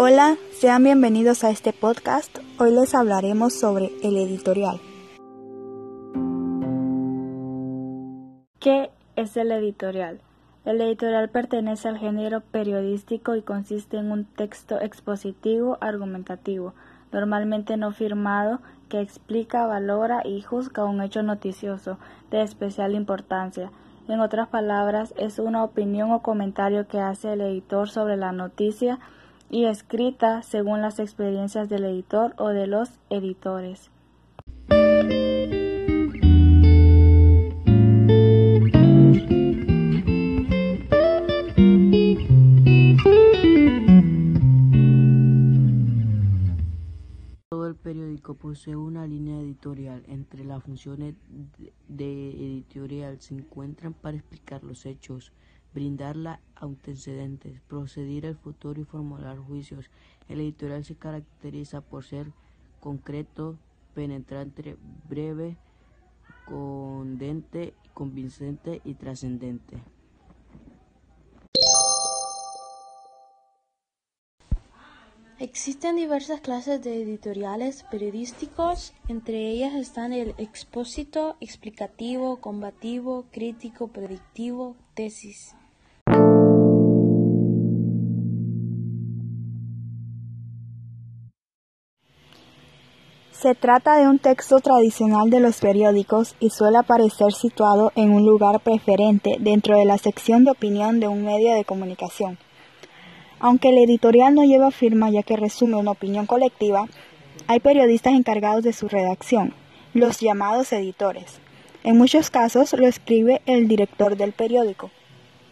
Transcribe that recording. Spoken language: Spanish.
Hola, sean bienvenidos a este podcast. Hoy les hablaremos sobre el editorial. ¿Qué es el editorial? El editorial pertenece al género periodístico y consiste en un texto expositivo argumentativo, normalmente no firmado, que explica, valora y juzga un hecho noticioso de especial importancia. En otras palabras, es una opinión o comentario que hace el editor sobre la noticia y escrita según las experiencias del editor o de los editores. Todo el periódico posee una línea editorial. Entre las funciones de editorial se encuentran para explicar los hechos, brindar la antecedentes, proceder al futuro y formular juicios. El editorial se caracteriza por ser concreto, penetrante, breve, condente, convincente y trascendente. Existen diversas clases de editoriales periodísticos, entre ellas están el expósito, explicativo, combativo, crítico, predictivo, tesis. Se trata de un texto tradicional de los periódicos y suele aparecer situado en un lugar preferente dentro de la sección de opinión de un medio de comunicación. Aunque el editorial no lleva firma ya que resume una opinión colectiva, hay periodistas encargados de su redacción, los llamados editores. En muchos casos lo escribe el director del periódico.